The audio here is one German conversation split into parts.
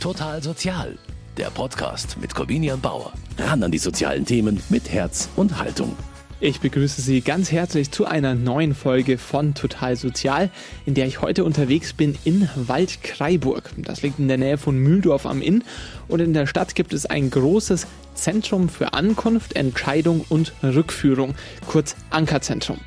Total Sozial, der Podcast mit Corvinian Bauer. Ran an die sozialen Themen mit Herz und Haltung. Ich begrüße Sie ganz herzlich zu einer neuen Folge von Total Sozial, in der ich heute unterwegs bin in Waldkraiburg. Das liegt in der Nähe von Mühldorf am Inn und in der Stadt gibt es ein großes Zentrum für Ankunft, Entscheidung und Rückführung, kurz Ankerzentrum.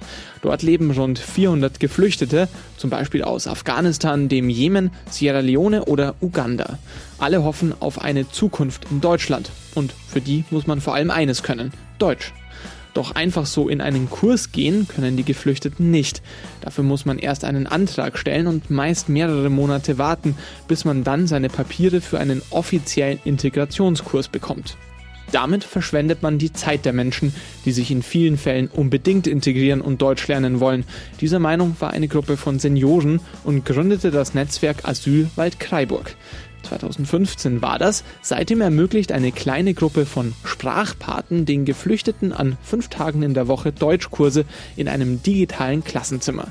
Dort leben rund 400 Geflüchtete, zum Beispiel aus Afghanistan, dem Jemen, Sierra Leone oder Uganda. Alle hoffen auf eine Zukunft in Deutschland und für die muss man vor allem eines können, Deutsch. Doch einfach so in einen Kurs gehen können die Geflüchteten nicht. Dafür muss man erst einen Antrag stellen und meist mehrere Monate warten, bis man dann seine Papiere für einen offiziellen Integrationskurs bekommt. Damit verschwendet man die Zeit der Menschen, die sich in vielen Fällen unbedingt integrieren und Deutsch lernen wollen. Dieser Meinung war eine Gruppe von Senioren und gründete das Netzwerk Asyl Waldkraiburg. 2015 war das. Seitdem ermöglicht eine kleine Gruppe von Sprachpaten den Geflüchteten an fünf Tagen in der Woche Deutschkurse in einem digitalen Klassenzimmer.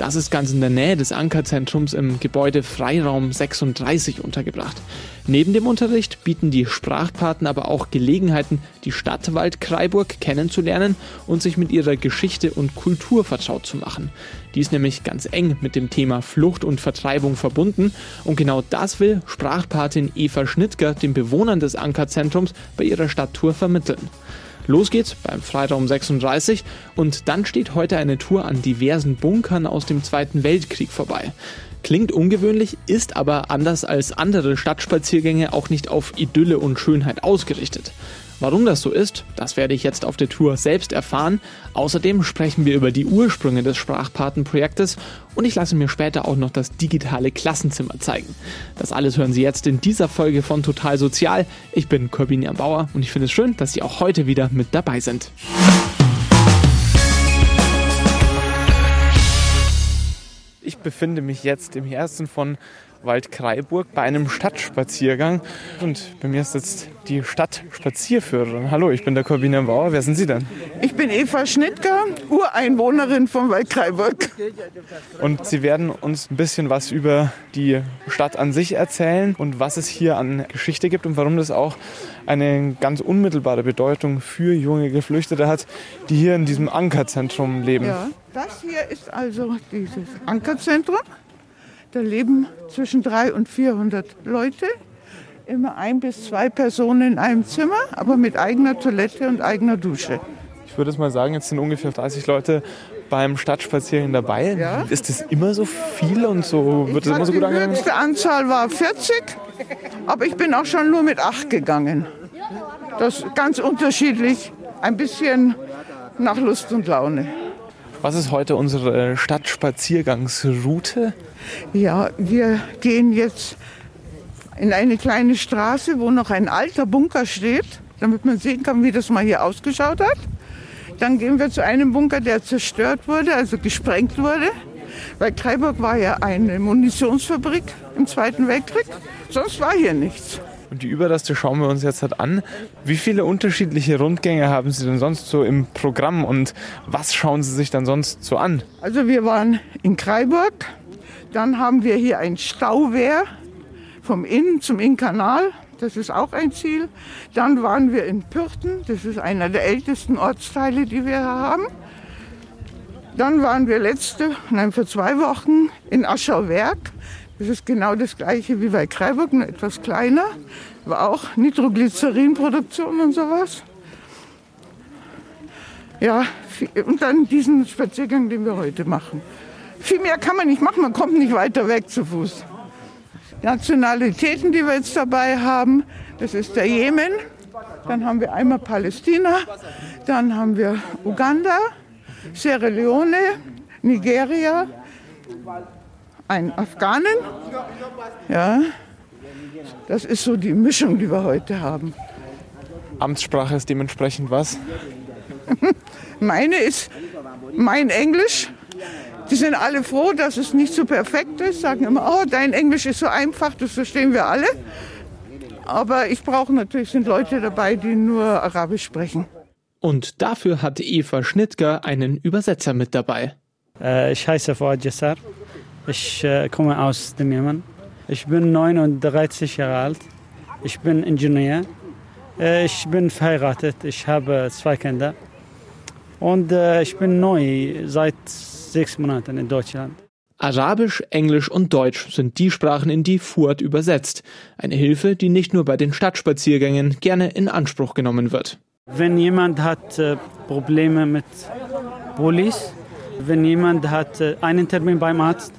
Das ist ganz in der Nähe des Ankerzentrums im Gebäude Freiraum 36 untergebracht. Neben dem Unterricht bieten die Sprachpaten aber auch Gelegenheiten, die Stadt Waldkraiburg kennenzulernen und sich mit ihrer Geschichte und Kultur vertraut zu machen. Die ist nämlich ganz eng mit dem Thema Flucht und Vertreibung verbunden und genau das will Sprachpatin Eva Schnittger den Bewohnern des Ankerzentrums bei ihrer Stadttour vermitteln. Los geht's beim Freiraum 36 und dann steht heute eine Tour an diversen Bunkern aus dem Zweiten Weltkrieg vorbei. Klingt ungewöhnlich, ist aber anders als andere Stadtspaziergänge auch nicht auf Idylle und Schönheit ausgerichtet. Warum das so ist, das werde ich jetzt auf der Tour selbst erfahren. Außerdem sprechen wir über die Ursprünge des Sprachpatenprojektes und ich lasse mir später auch noch das digitale Klassenzimmer zeigen. Das alles hören Sie jetzt in dieser Folge von Total Sozial. Ich bin Corbinian Bauer und ich finde es schön, dass Sie auch heute wieder mit dabei sind. Ich befinde mich jetzt im Herzen von Waldkraiburg bei einem Stadtspaziergang. Und bei mir ist jetzt die Stadtspazierführerin. Hallo, ich bin der Corbinian Bauer. Wer sind Sie denn? Ich bin Eva Schnittger, Ureinwohnerin von Waldkraiburg. Und Sie werden uns ein bisschen was über die Stadt an sich erzählen und was es hier an Geschichte gibt und warum das auch eine ganz unmittelbare Bedeutung für junge Geflüchtete hat, die hier in diesem Ankerzentrum leben. Ja, das hier ist also dieses Ankerzentrum. Da leben zwischen 300 und 400 Leute, immer ein bis zwei Personen in einem Zimmer, aber mit eigener Toilette und eigener Dusche. Ich würde es mal sagen, jetzt sind ungefähr 30 Leute beim Stadtspaziergang dabei. Ja? Ist das immer so viel und so wird das immer so gut angegangen? Die höchste Anzahl war 40, aber ich bin auch schon nur mit acht gegangen. Das ist ganz unterschiedlich, ein bisschen nach Lust und Laune. Was ist heute unsere Stadtspaziergangsroute? Ja, wir gehen jetzt in eine kleine Straße, wo noch ein alter Bunker steht, damit man sehen kann, wie das mal hier ausgeschaut hat. Dann gehen wir zu einem Bunker, der zerstört wurde, also gesprengt wurde. Weil Kreiburg war ja eine Munitionsfabrik im Zweiten Weltkrieg. Sonst war hier nichts. Und die Überreste schauen wir uns jetzt halt an. Wie viele unterschiedliche Rundgänge haben Sie denn sonst so im Programm und was schauen Sie sich dann sonst so an? Also wir waren in Kreiburg, dann haben wir hier ein Stauwehr vom Inn zum Innkanal. Das ist auch ein Ziel. Dann waren wir in Pürten. Das ist einer der ältesten Ortsteile, die wir haben. Dann waren wir letzte, nein, vor zwei Wochen in Aschauwerk. Das ist genau das gleiche wie bei Kreiburg, nur etwas kleiner. Aber auch Nitroglycerinproduktion und sowas. Ja, und dann diesen Spaziergang, den wir heute machen. Viel mehr kann man nicht machen, man kommt nicht weiter weg zu Fuß. Nationalitäten, die wir jetzt dabei haben, das ist der Jemen, dann haben wir einmal Palästina, dann haben wir Uganda, Sierra Leone, Nigeria, ein Afghanen. Ja, das ist so die Mischung, die wir heute haben. Amtssprache ist dementsprechend was? Meine ist mein Englisch die sind alle froh, dass es nicht so perfekt ist, sagen immer, oh, dein Englisch ist so einfach, das verstehen wir alle. Aber ich brauche natürlich, sind Leute dabei, die nur Arabisch sprechen. Und dafür hatte Eva Schnittger einen Übersetzer mit dabei. Äh, ich heiße Fuad Jassar. Ich äh, komme aus dem Jemen. Ich bin 39 Jahre alt. Ich bin Ingenieur. Äh, ich bin verheiratet. Ich habe zwei Kinder. Und äh, ich bin neu seit sechs Monaten in Deutschland. Arabisch, Englisch und Deutsch sind die Sprachen, in die Fuad übersetzt. Eine Hilfe, die nicht nur bei den Stadtspaziergängen gerne in Anspruch genommen wird. Wenn jemand hat äh, Probleme mit Police, wenn jemand hat äh, einen Termin beim Arzt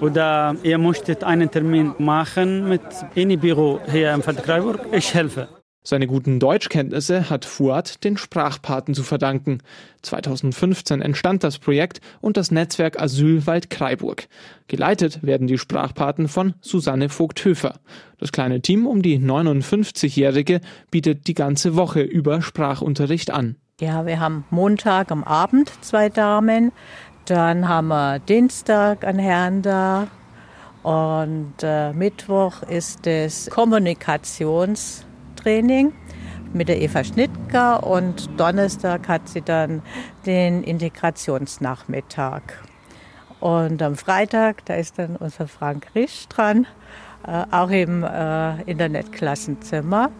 oder ihr möchtet einen Termin machen mit einem Büro hier im Freiburg, ich helfe. Seine guten Deutschkenntnisse hat Fuad den Sprachpaten zu verdanken. 2015 entstand das Projekt und das Netzwerk Asylwald Kreiburg. Geleitet werden die Sprachpaten von Susanne Vogt-Höfer. Das kleine Team um die 59-Jährige bietet die ganze Woche über Sprachunterricht an. Ja, wir haben Montag am Abend zwei Damen, dann haben wir Dienstag einen Herrn da und äh, Mittwoch ist es Kommunikations- Training mit der Eva Schnittger und Donnerstag hat sie dann den Integrationsnachmittag. Und am Freitag, da ist dann unser Frank Risch dran, äh, auch im äh, Internetklassenzimmer.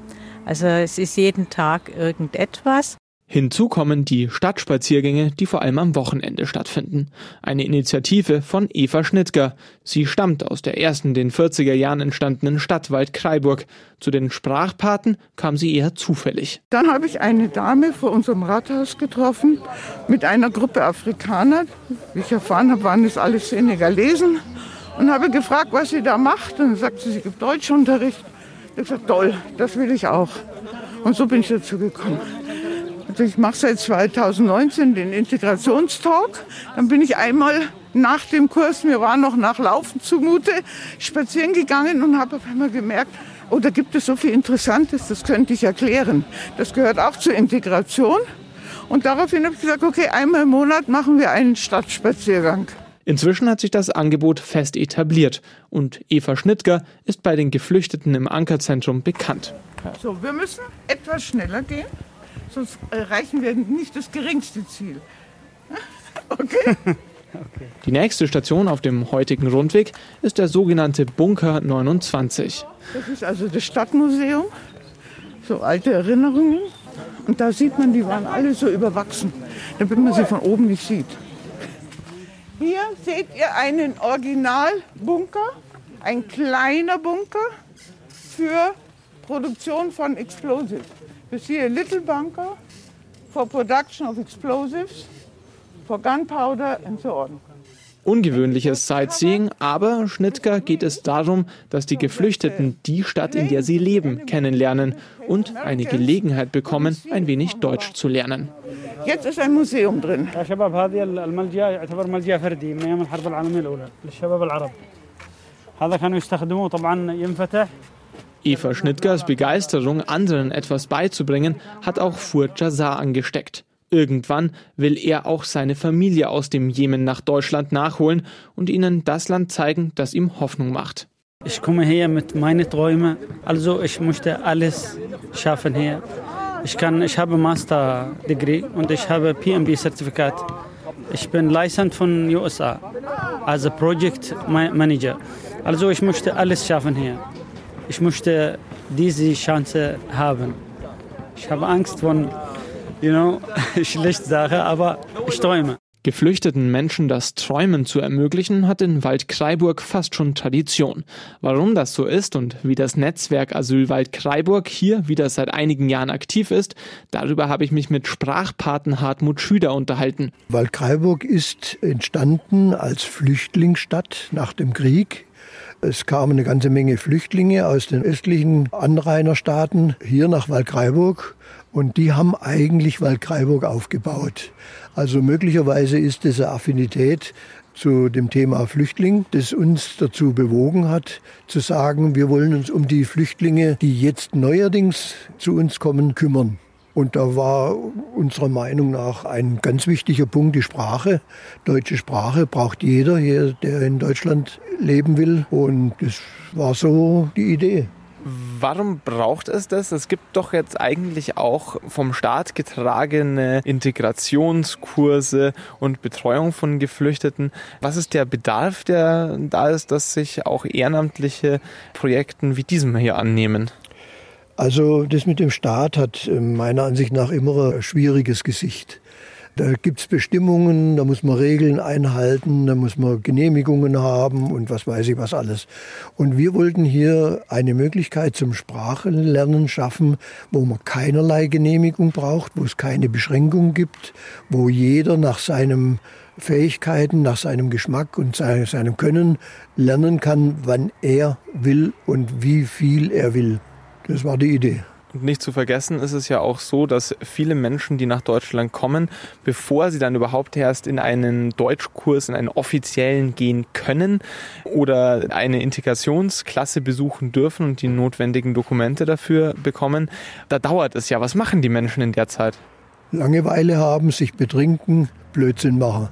Also es ist jeden Tag irgendetwas. Hinzu kommen die Stadtspaziergänge, die vor allem am Wochenende stattfinden. Eine Initiative von Eva Schnittger. Sie stammt aus der ersten den 40er Jahren entstandenen Stadtwald Kreiburg. Zu den Sprachpaten kam sie eher zufällig. Dann habe ich eine Dame vor unserem Rathaus getroffen mit einer Gruppe Afrikaner. Wie ich erfahren habe, waren das alles Senegalesen. Und habe gefragt, was sie da macht. Und dann sagte sie, sie gibt Deutschunterricht. Ich habe gesagt, toll, das will ich auch. Und so bin ich dazu gekommen. Ich mache seit 2019 den Integrationstalk. Dann bin ich einmal nach dem Kurs, mir war noch nach Laufen zumute, spazieren gegangen und habe auf einmal gemerkt, oh, da gibt es so viel Interessantes, das könnte ich erklären. Das gehört auch zur Integration. Und daraufhin habe ich gesagt, okay, einmal im Monat machen wir einen Stadtspaziergang. Inzwischen hat sich das Angebot fest etabliert und Eva Schnittger ist bei den Geflüchteten im Ankerzentrum bekannt. So, wir müssen etwas schneller gehen sonst erreichen wir nicht das geringste Ziel. Okay? Die nächste Station auf dem heutigen Rundweg ist der sogenannte Bunker 29. Das ist also das Stadtmuseum, so alte Erinnerungen. Und da sieht man, die waren alle so überwachsen, damit man sie von oben nicht sieht. Hier seht ihr einen Originalbunker, ein kleiner Bunker für Produktion von Explosives. You see a little bunker for production of explosives, for gunpowder and so on. Ungewöhnliches Sightseeing, aber Schnittger geht es darum, dass die Geflüchteten die Stadt, in der sie leben, kennenlernen und eine Gelegenheit bekommen, ein wenig Deutsch zu lernen. Jetzt ist ein Museum drin. Eva Schnittgers Begeisterung, anderen etwas beizubringen, hat auch Furt Jazar angesteckt. Irgendwann will er auch seine Familie aus dem Jemen nach Deutschland nachholen und ihnen das Land zeigen, das ihm Hoffnung macht. Ich komme hier mit meinen Träumen. Also ich möchte alles schaffen hier. Ich, kann, ich habe Master-Degree und ich habe PMB-Zertifikat. Ich bin License von USA, als Project Manager. Also ich möchte alles schaffen hier ich möchte diese Chance haben. Ich habe Angst von, you know, schlecht Sache, aber ich träume. Geflüchteten Menschen das Träumen zu ermöglichen, hat in Waldkraiburg fast schon Tradition. Warum das so ist und wie das Netzwerk Asylwald Kraiburg hier wieder seit einigen Jahren aktiv ist, darüber habe ich mich mit Sprachpaten Hartmut Schüder unterhalten. Waldkraiburg ist entstanden als Flüchtlingsstadt nach dem Krieg es kamen eine ganze Menge Flüchtlinge aus den östlichen Anrainerstaaten hier nach Waldkraiburg und die haben eigentlich Waldkraiburg aufgebaut. Also möglicherweise ist diese Affinität zu dem Thema Flüchtling, das uns dazu bewogen hat, zu sagen, wir wollen uns um die Flüchtlinge, die jetzt neuerdings zu uns kommen, kümmern. Und da war unserer Meinung nach ein ganz wichtiger Punkt die Sprache. Deutsche Sprache braucht jeder hier, der in Deutschland leben will. Und das war so die Idee. Warum braucht es das? Es gibt doch jetzt eigentlich auch vom Staat getragene Integrationskurse und Betreuung von Geflüchteten. Was ist der Bedarf, der da ist, dass sich auch ehrenamtliche Projekten wie diesem hier annehmen? Also das mit dem Staat hat äh, meiner Ansicht nach immer ein schwieriges Gesicht. Da gibt es Bestimmungen, da muss man Regeln einhalten, da muss man Genehmigungen haben und was weiß ich was alles. Und wir wollten hier eine Möglichkeit zum Sprachenlernen schaffen, wo man keinerlei Genehmigung braucht, wo es keine Beschränkung gibt, wo jeder nach seinem Fähigkeiten, nach seinem Geschmack und seinem Können lernen kann, wann er will und wie viel er will. Das war die Idee. Und nicht zu vergessen ist es ja auch so, dass viele Menschen, die nach Deutschland kommen, bevor sie dann überhaupt erst in einen Deutschkurs, in einen offiziellen gehen können oder eine Integrationsklasse besuchen dürfen und die notwendigen Dokumente dafür bekommen, da dauert es ja. Was machen die Menschen in der Zeit? Langeweile haben, sich betrinken, Blödsinn machen.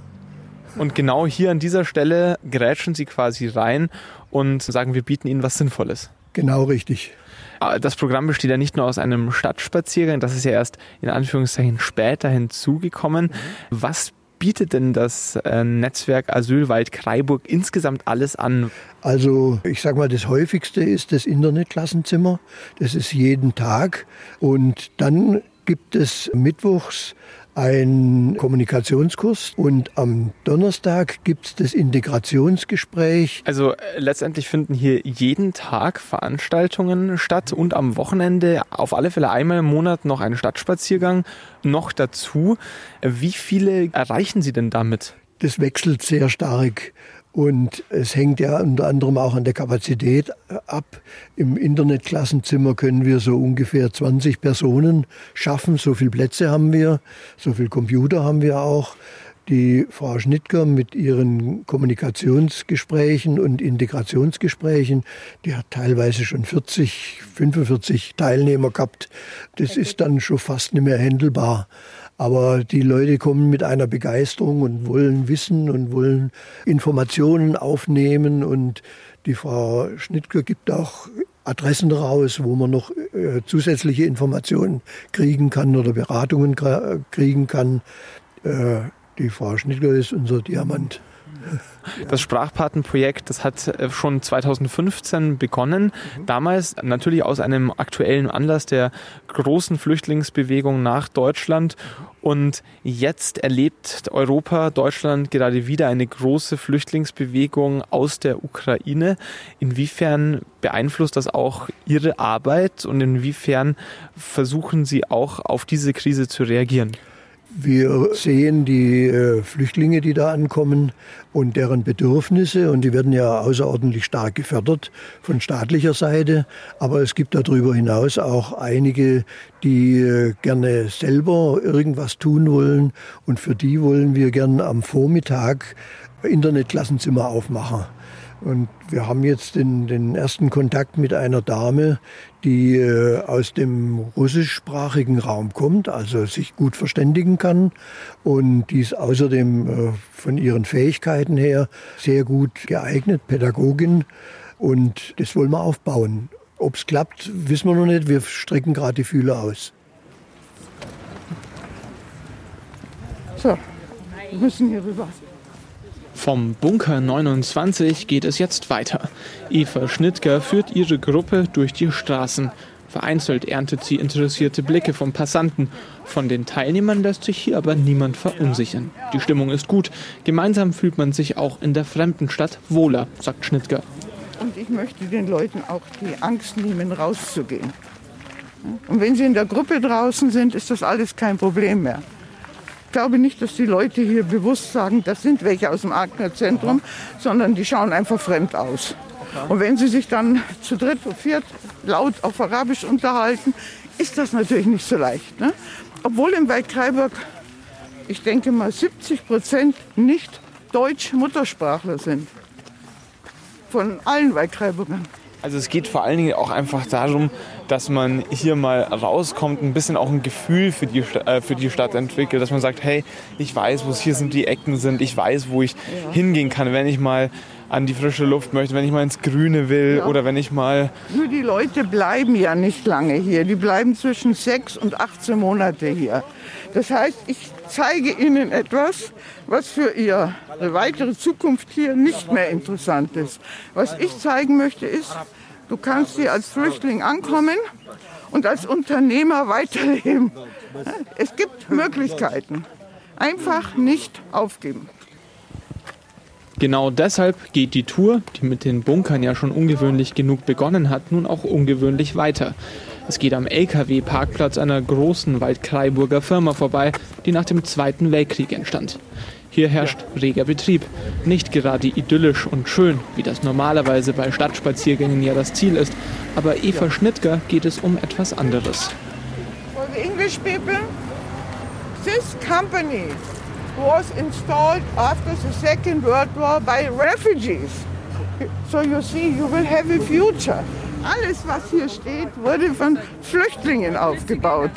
Und genau hier an dieser Stelle grätschen sie quasi rein und sagen, wir bieten ihnen was Sinnvolles. Genau richtig. Ah, das Programm besteht ja nicht nur aus einem Stadtspaziergang, das ist ja erst in Anführungszeichen später hinzugekommen. Was bietet denn das äh, Netzwerk Asylwald Kreiburg insgesamt alles an? Also ich sage mal, das häufigste ist das Internetklassenzimmer. Das ist jeden Tag. Und dann gibt es mittwochs ein Kommunikationskurs und am Donnerstag gibt es das Integrationsgespräch. Also äh, letztendlich finden hier jeden Tag Veranstaltungen statt und am Wochenende auf alle Fälle einmal im Monat noch ein Stadtspaziergang noch dazu. Wie viele erreichen Sie denn damit? Das wechselt sehr stark. Und es hängt ja unter anderem auch an der Kapazität ab. Im Internetklassenzimmer können wir so ungefähr 20 Personen schaffen. So viele Plätze haben wir, so viele Computer haben wir auch. Die Frau Schnittger mit ihren Kommunikationsgesprächen und Integrationsgesprächen, die hat teilweise schon 40, 45 Teilnehmer gehabt. Das ist dann schon fast nicht mehr händelbar. Aber die Leute kommen mit einer Begeisterung und wollen wissen und wollen Informationen aufnehmen. Und die Frau Schnittger gibt auch Adressen raus, wo man noch äh, zusätzliche Informationen kriegen kann oder Beratungen kriegen kann. Äh, die Frau Schnittger ist unser Diamant. Das Sprachpatenprojekt, das hat äh, schon 2015 begonnen. Damals natürlich aus einem aktuellen Anlass der großen Flüchtlingsbewegung nach Deutschland. Und jetzt erlebt Europa, Deutschland gerade wieder eine große Flüchtlingsbewegung aus der Ukraine. Inwiefern beeinflusst das auch Ihre Arbeit und inwiefern versuchen Sie auch auf diese Krise zu reagieren? Wir sehen die äh, Flüchtlinge, die da ankommen und deren Bedürfnisse und die werden ja außerordentlich stark gefördert von staatlicher Seite. Aber es gibt darüber hinaus auch einige, die äh, gerne selber irgendwas tun wollen und für die wollen wir gern am Vormittag Internetklassenzimmer aufmachen. Und wir haben jetzt den, den ersten Kontakt mit einer Dame, die äh, aus dem russischsprachigen Raum kommt, also sich gut verständigen kann und die ist außerdem äh, von ihren Fähigkeiten her sehr gut geeignet, Pädagogin. Und das wollen wir aufbauen. Ob es klappt, wissen wir noch nicht. Wir strecken gerade die Fühler aus. So, wir müssen hier rüber. Vom Bunker 29 geht es jetzt weiter. Eva Schnittger führt ihre Gruppe durch die Straßen. Vereinzelt erntet sie interessierte Blicke von Passanten. Von den Teilnehmern lässt sich hier aber niemand verunsichern. Die Stimmung ist gut. Gemeinsam fühlt man sich auch in der fremden Stadt wohler, sagt Schnittger. Und ich möchte den Leuten auch die Angst nehmen, rauszugehen. Und wenn sie in der Gruppe draußen sind, ist das alles kein Problem mehr glaube nicht, dass die Leute hier bewusst sagen, das sind welche aus dem Aachener Zentrum, sondern die schauen einfach fremd aus. Und wenn sie sich dann zu dritt oder viert laut auf Arabisch unterhalten, ist das natürlich nicht so leicht. Ne? Obwohl im Wald Kreiburg, ich denke mal, 70 Prozent nicht Deutsch-Muttersprachler sind. Von allen Waldkreiburgern. Also es geht vor allen Dingen auch einfach darum, dass man hier mal rauskommt, ein bisschen auch ein Gefühl für die, äh, für die Stadt entwickelt, dass man sagt, hey, ich weiß, wo hier sind die Ecken sind, ich weiß, wo ich ja. hingehen kann, wenn ich mal an die frische Luft möchte, wenn ich mal ins Grüne will Ja. oder wenn ich mal Nur die Leute bleiben ja nicht lange hier. Die bleiben zwischen sechs und 18 Monate hier. Das heißt, ich zeige ihnen etwas, was für ihre weitere Zukunft hier nicht mehr interessant ist. Was ich zeigen möchte, ist, du kannst hier als Flüchtling ankommen und als Unternehmer weiterleben. Es gibt Möglichkeiten. Einfach nicht aufgeben. Genau deshalb geht die Tour, die mit den Bunkern ja schon ungewöhnlich genug begonnen hat, nun auch ungewöhnlich weiter. Es geht am LKW-Parkplatz einer großen Waldkraiburger Firma vorbei, die nach dem Zweiten Weltkrieg entstand. Hier herrscht reger Betrieb. Nicht gerade idyllisch und schön, wie das normalerweise bei Stadtspaziergängen ja das Ziel ist, aber Eva Schnittger geht es um etwas anderes. English people, this company was installed after the Second World War by refugees. So you see, you will have a future. Alles, was hier steht, wurde von Flüchtlingen aufgebaut.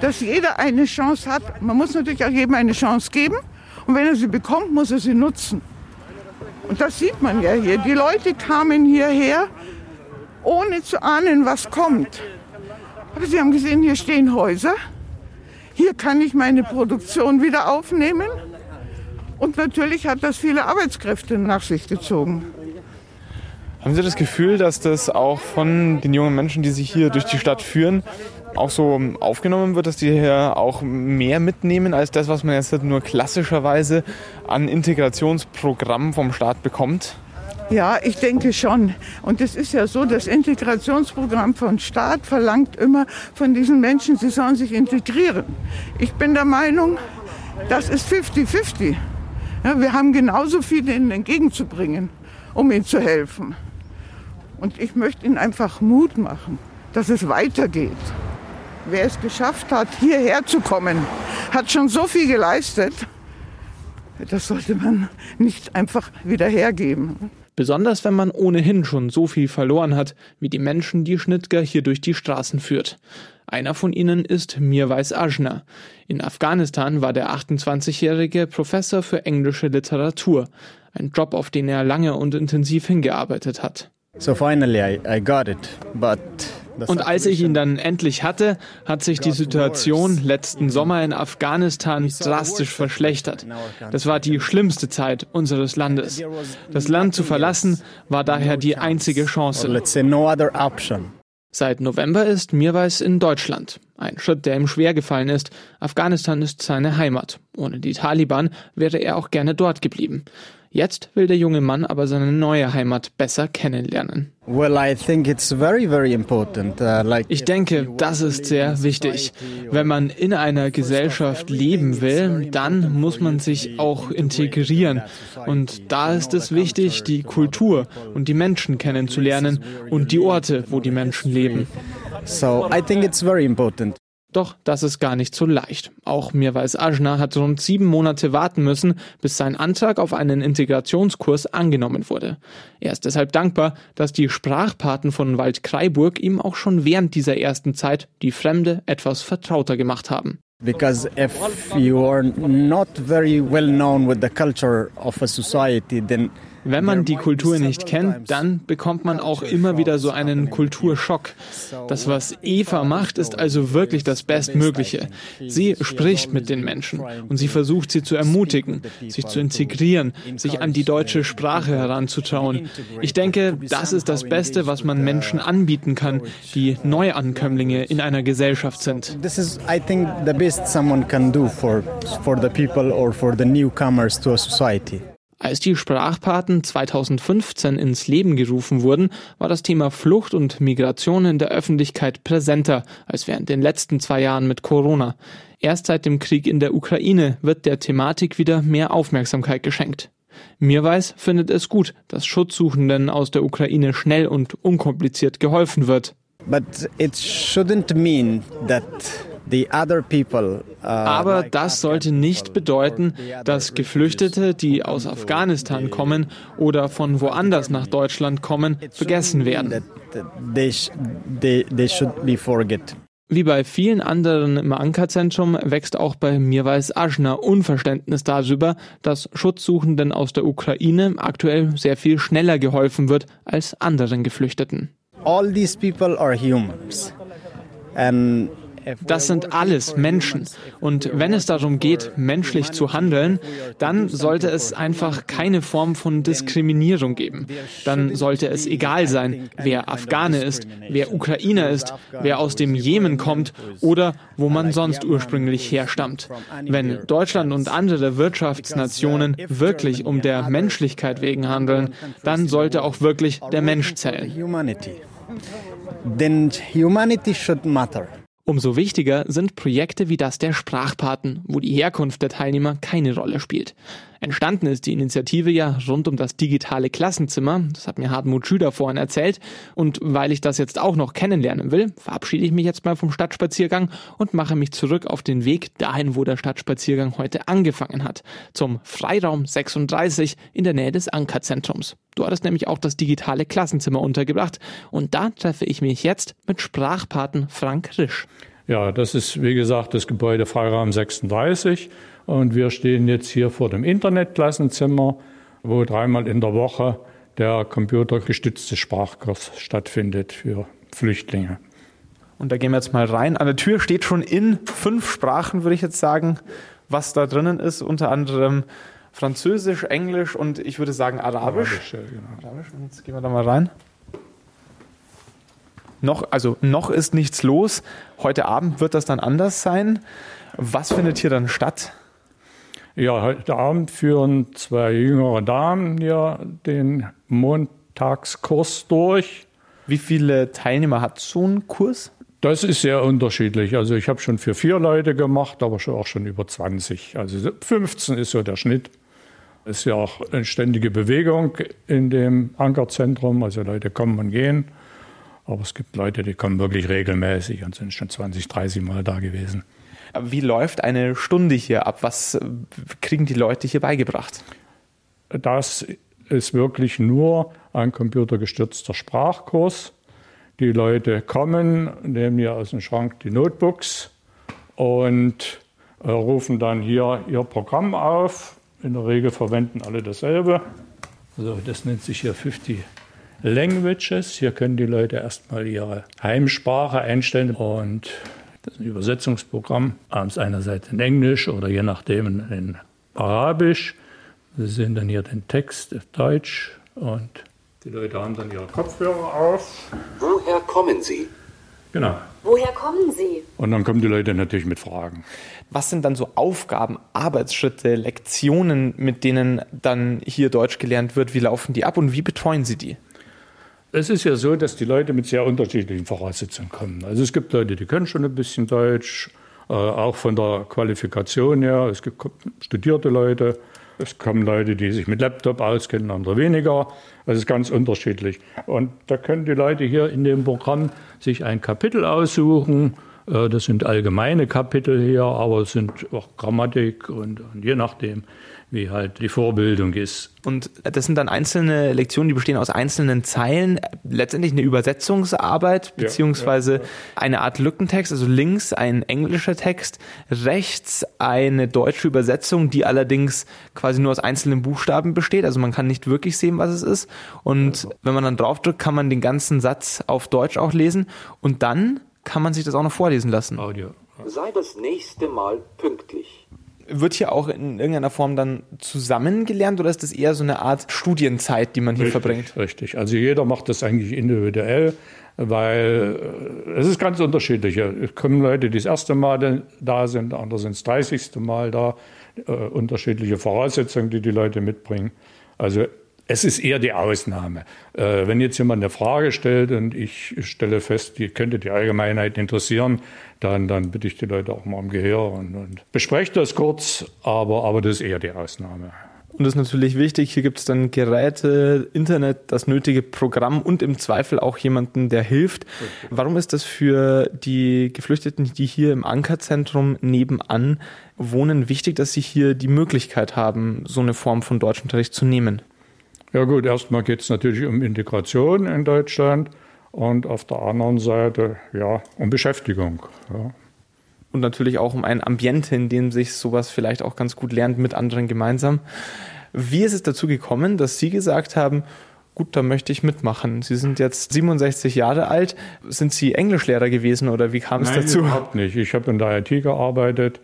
Dass jeder eine Chance hat. Man muss natürlich auch jedem eine Chance geben. Und wenn er sie bekommt, muss er sie nutzen. Und das sieht man ja hier. Die Leute kamen hierher, ohne zu ahnen, was kommt. Aber Sie haben gesehen, hier stehen Häuser. Hier kann ich meine Produktion wieder aufnehmen. Und natürlich hat das viele Arbeitskräfte nach sich gezogen. Haben Sie das Gefühl, dass das auch von den jungen Menschen, die sich hier durch die Stadt führen, auch so aufgenommen wird, dass die hier auch mehr mitnehmen als das, was man jetzt nur klassischerweise an Integrationsprogrammen vom Staat bekommt? Ja, ich denke schon. Und es ist ja so, das Integrationsprogramm von Staat verlangt immer von diesen Menschen, sie sollen sich integrieren. Ich bin der Meinung, das ist 50-50. Ja, wir haben genauso viel ihnen entgegenzubringen, um ihnen zu helfen. Und ich möchte ihnen einfach Mut machen, dass es weitergeht. Wer es geschafft hat, hierher zu kommen, hat schon so viel geleistet. Das sollte man nicht einfach wieder hergeben. Besonders wenn man ohnehin schon so viel verloren hat, wie die Menschen, die Schnittger hier durch die Straßen führt. Einer von ihnen ist Mirwais Ajna. In Afghanistan war der 28-jährige Professor für englische Literatur. Ein Job, auf den er lange und intensiv hingearbeitet hat. So finally I, I got it, but Und als ich ihn dann endlich hatte, hat sich die Situation letzten Sommer in Afghanistan drastisch verschlechtert. Das war die schlimmste Zeit unseres Landes. Das Land zu verlassen war daher die einzige Chance. Seit November ist Mirwais in Deutschland. Ein Schritt, der ihm schwer gefallen ist. Afghanistan ist seine Heimat. Ohne die Taliban wäre er auch gerne dort geblieben. Jetzt will der junge Mann aber seine neue Heimat besser kennenlernen. Uh, Ich denke, das ist sehr wichtig. Wenn man in einer Gesellschaft leben will, dann muss man sich auch integrieren. Und da ist es wichtig, die Kultur und die Menschen kennenzulernen und die Orte, wo die Menschen leben. So, I think it's very important. Doch das ist gar nicht so leicht. Auch Mirwais Ajna hat rund sieben Monate warten müssen, bis sein Antrag auf einen Integrationskurs angenommen wurde. Er ist deshalb dankbar, dass die Sprachpaten von Waldkraiburg ihm auch schon während dieser ersten Zeit die Fremde etwas vertrauter gemacht haben. Because if you are not very well known with the culture of a society, then Wenn man die Kultur nicht kennt, dann bekommt man auch immer wieder so einen Kulturschock. Das, was Eva macht, ist also wirklich das Bestmögliche. Sie spricht mit den Menschen und sie versucht sie zu ermutigen, sich zu integrieren, sich an die deutsche Sprache heranzutrauen. Ich denke, das ist das Beste, was man Menschen anbieten kann, die Neuankömmlinge in einer Gesellschaft sind. this is, I think, the best someone can do for for the people or for the newcomers to a society. Als die Sprachpaten 2015 ins Leben gerufen wurden, war das Thema Flucht und Migration in der Öffentlichkeit präsenter als während den letzten zwei Jahren mit Corona. Erst seit dem Krieg in der Ukraine wird der Thematik wieder mehr Aufmerksamkeit geschenkt. Mirwais findet es gut, dass Schutzsuchenden aus der Ukraine schnell und unkompliziert geholfen wird. But it shouldn't mean that Uh, Aber das sollte nicht bedeuten, dass Geflüchtete, die aus Afghanistan kommen oder von woanders nach Deutschland kommen, vergessen werden. Wie bei vielen anderen im Ankerzentrum wächst auch bei Mirwais Aschner Unverständnis darüber, dass Schutzsuchenden aus der Ukraine aktuell sehr viel schneller geholfen wird als anderen Geflüchteten. All these people are humans. And das sind alles Menschen. Und wenn es darum geht, menschlich zu handeln, dann sollte es einfach keine Form von Diskriminierung geben. Dann sollte es egal sein, wer Afghane ist, wer Ukrainer ist, wer aus dem Jemen kommt oder wo man sonst ursprünglich herstammt. Wenn Deutschland und andere Wirtschaftsnationen wirklich um der Menschlichkeit wegen handeln, dann sollte auch wirklich der Mensch zählen. Then humanity should matter. Umso wichtiger sind Projekte wie das der Sprachpaten, wo die Herkunft der Teilnehmer keine Rolle spielt. Entstanden ist. Die Initiative ja rund um das digitale Klassenzimmer, das hat mir Hartmut Schüder vorhin erzählt, und weil ich das jetzt auch noch kennenlernen will, verabschiede ich mich jetzt mal vom Stadtspaziergang und mache mich zurück auf den Weg dahin, wo der Stadtspaziergang heute angefangen hat, zum Freiraum 36 in der Nähe des Ankerzentrums. Dort ist nämlich auch das digitale Klassenzimmer untergebracht. Und da treffe ich mich jetzt mit Sprachpaten Frank Risch. Ja, das ist wie gesagt das Gebäude Freiraum 36 und wir stehen jetzt hier vor dem Internetklassenzimmer, wo dreimal in der Woche der computergestützte Sprachkurs stattfindet für Flüchtlinge. Und da gehen wir jetzt mal rein. An der Tür steht schon in fünf Sprachen, würde ich jetzt sagen, was da drinnen ist. Unter anderem Französisch, Englisch und ich würde sagen Arabisch. Arabisch, ja, genau. Arabisch. Und jetzt gehen wir da mal rein. Noch, also noch ist nichts los. Heute Abend wird das dann anders sein. Was findet hier dann statt? Ja, heute Abend führen zwei jüngere Damen hier den Montagskurs durch. Wie viele Teilnehmer hat so ein Kurs? Das ist sehr unterschiedlich. Also ich habe schon für vier Leute gemacht, aber auch schon über 20. Also 15 ist so der Schnitt. Es ist ja auch eine ständige Bewegung in dem Ankerzentrum. Also Leute kommen und gehen. Aber es gibt Leute, die kommen wirklich regelmäßig und sind schon 20, 30 Mal da gewesen. Wie läuft eine Stunde hier ab? Was kriegen die Leute hier beigebracht? Das ist wirklich nur ein computergestützter Sprachkurs. Die Leute kommen, nehmen hier aus dem Schrank die Notebooks und äh, rufen dann hier ihr Programm auf. In der Regel verwenden alle dasselbe. Also das nennt sich hier 50 Languages. Hier können die Leute erstmal ihre Heimsprache einstellen und das ist ein Übersetzungsprogramm, abends einerseits in Englisch oder je nachdem in Arabisch. Sie sehen dann hier den Text auf Deutsch und die Leute haben dann ihre Kopfhörer auf. Woher kommen Sie? Genau. Woher kommen Sie? Und dann kommen die Leute natürlich mit Fragen. Was sind dann so Aufgaben, Arbeitsschritte, Lektionen, mit denen dann hier Deutsch gelernt wird? Wie laufen die ab und wie betreuen Sie die? Es ist ja so, dass die Leute mit sehr unterschiedlichen Voraussetzungen kommen. Also es gibt Leute, die können schon ein bisschen Deutsch, äh, auch von der Qualifikation her. Es gibt studierte Leute, es kommen Leute, die sich mit Laptop auskennen, andere weniger. Es ist ganz unterschiedlich. Und da können die Leute hier in dem Programm sich ein Kapitel aussuchen. Äh, das sind allgemeine Kapitel hier, aber es sind auch Grammatik und, und je nachdem wie halt die Vorbildung ist. Und das sind dann einzelne Lektionen, die bestehen aus einzelnen Zeilen, letztendlich eine Übersetzungsarbeit, beziehungsweise ja, ja, ja. eine Art Lückentext, also links ein englischer Text, rechts eine deutsche Übersetzung, die allerdings quasi nur aus einzelnen Buchstaben besteht, also man kann nicht wirklich sehen, was es ist. Und wenn man dann draufdrückt, kann man den ganzen Satz auf Deutsch auch lesen und dann kann man sich das auch noch vorlesen lassen. Audio. Sei das nächste Mal pünktlich wird hier auch in irgendeiner Form dann zusammengelernt oder ist das eher so eine Art Studienzeit, die man hier richtig, verbringt? Richtig. Also jeder macht das eigentlich individuell, weil äh, es ist ganz unterschiedlich. Es kommen Leute, die das erste Mal da sind, andere sind das 30. Mal da. Äh, unterschiedliche Voraussetzungen, die die Leute mitbringen. Also es ist eher die Ausnahme. Äh, wenn jetzt jemand eine Frage stellt und ich stelle fest, die könnte die Allgemeinheit interessieren, dann, dann bitte ich die Leute auch mal um Gehör und, und bespreche das kurz, aber, aber das ist eher die Ausnahme. Und das ist natürlich wichtig, hier gibt es dann Geräte, Internet, das nötige Programm und im Zweifel auch jemanden, der hilft. Warum ist das für die Geflüchteten, die hier im Ankerzentrum nebenan wohnen, wichtig, dass sie hier die Möglichkeit haben, so eine Form von Deutschunterricht zu nehmen? Ja gut, erstmal geht es natürlich um Integration in Deutschland und auf der anderen Seite ja um Beschäftigung. Ja. Und natürlich auch um ein Ambiente, in dem sich sowas vielleicht auch ganz gut lernt mit anderen gemeinsam. Wie ist es dazu gekommen, dass Sie gesagt haben, gut, da möchte ich mitmachen. Sie sind jetzt 67 Jahre alt. Sind Sie Englischlehrer gewesen oder wie kam es Nein, dazu? Überhaupt nicht. Ich habe in der IT gearbeitet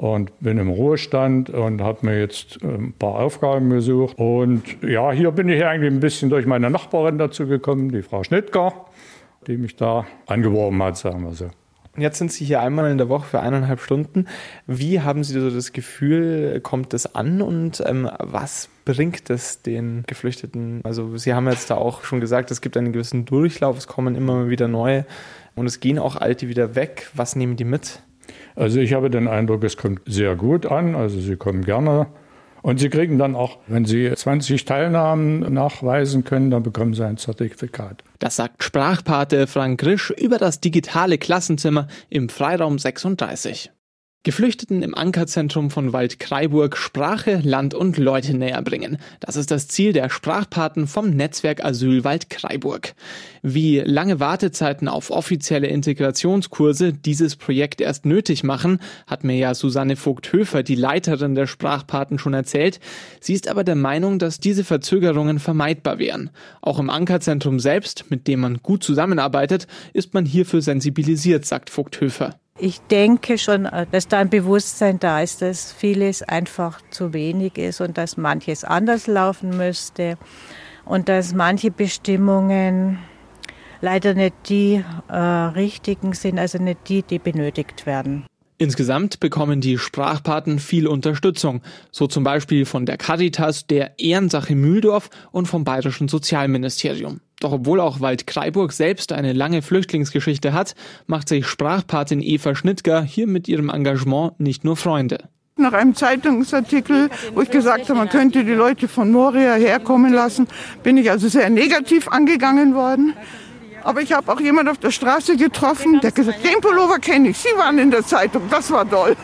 und bin im Ruhestand und habe mir jetzt ähm, ein paar Aufgaben gesucht. Und ja, hier bin ich eigentlich ein bisschen durch meine Nachbarin dazu gekommen, die Frau Schnittger, die mich da angeworben hat, sagen wir so. Jetzt sind Sie hier einmal in der Woche für eineinhalb Stunden. Wie haben Sie so das Gefühl, kommt es an und ähm, was bringt es den Geflüchteten? Also Sie haben jetzt da auch schon gesagt, es gibt einen gewissen Durchlauf, es kommen immer wieder neue und es gehen auch alte wieder weg. Was nehmen die mit? Also ich habe den Eindruck, es kommt sehr gut an. Also sie kommen gerne. Und sie kriegen dann auch, wenn sie 20 Teilnahmen nachweisen können, dann bekommen sie ein Zertifikat. Das sagt Sprachpate Frank Risch über das digitale Klassenzimmer im Freiraum 36. Geflüchteten im Ankerzentrum von Waldkraiburg Sprache, Land und Leute näher bringen. Das ist das Ziel der Sprachpaten vom Netzwerk Asyl Waldkraiburg. Wie lange Wartezeiten auf offizielle Integrationskurse dieses Projekt erst nötig machen, hat mir ja Susanne Vogt-Höfer, die Leiterin der Sprachpaten, schon erzählt. Sie ist aber der Meinung, dass diese Verzögerungen vermeidbar wären. Auch im Ankerzentrum selbst, mit dem man gut zusammenarbeitet, ist man hierfür sensibilisiert, sagt Vogt-Höfer. Ich denke schon, äh, dass da ein Bewusstsein da ist, dass vieles einfach zu wenig ist und dass manches anders laufen müsste und dass manche Bestimmungen leider nicht die äh, richtigen sind, also nicht die, die benötigt werden. Insgesamt bekommen die Sprachpaten viel Unterstützung, so zum Beispiel von der Caritas, der Ehrensache Mühldorf und vom Bayerischen Sozialministerium. Doch obwohl auch Waldkraiburg selbst eine lange Flüchtlingsgeschichte hat, macht sich Sprachpatin Eva Schnittger hier mit ihrem Engagement nicht nur Freunde. Nach einem Zeitungsartikel, wo ich gesagt habe, man könnte die Leute von Moria herkommen lassen, bin ich also sehr negativ angegangen worden. Aber ich habe auch jemand auf der Straße getroffen, der gesagt, den Pullover kenne ich, Sie waren in der Zeitung, das war toll.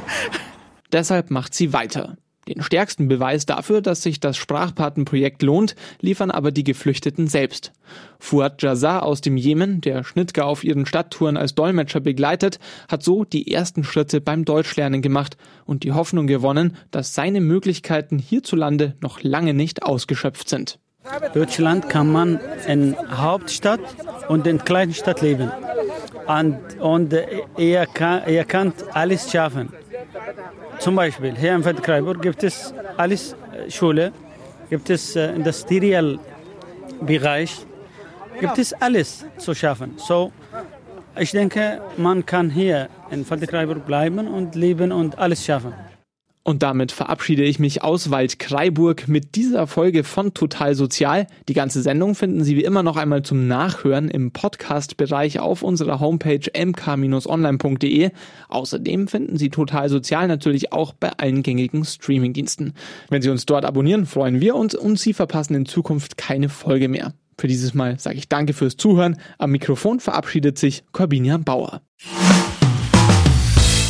Deshalb macht sie weiter. Den stärksten Beweis dafür, dass sich das Sprachpatenprojekt lohnt, liefern aber die Geflüchteten selbst. Fuad Jazar aus dem Jemen, der Schnittger auf ihren Stadttouren als Dolmetscher begleitet, hat so die ersten Schritte beim Deutschlernen gemacht und die Hoffnung gewonnen, dass seine Möglichkeiten hierzulande noch lange nicht ausgeschöpft sind. Deutschland kann man in Hauptstadt und in kleinen Stadt leben. Und, und er, kann, er kann alles schaffen. Zum Beispiel hier in Feldkreiburg gibt es alles äh, Schule, gibt es äh, Industrialbereich, gibt es alles zu schaffen. So, ich denke, man kann hier in Feldkreiburg bleiben und leben und alles schaffen. Und damit verabschiede ich mich aus Waldkraiburg mit dieser Folge von Total Sozial. Die ganze Sendung finden Sie wie immer noch einmal zum Nachhören im Podcast-Bereich auf unserer Homepage mk-online.de. Außerdem finden Sie Total Sozial natürlich auch bei allen gängigen Streamingdiensten. Wenn Sie uns dort abonnieren, freuen wir uns und Sie verpassen in Zukunft keine Folge mehr. Für dieses Mal sage ich danke fürs Zuhören. Am Mikrofon verabschiedet sich Corbinian Bauer.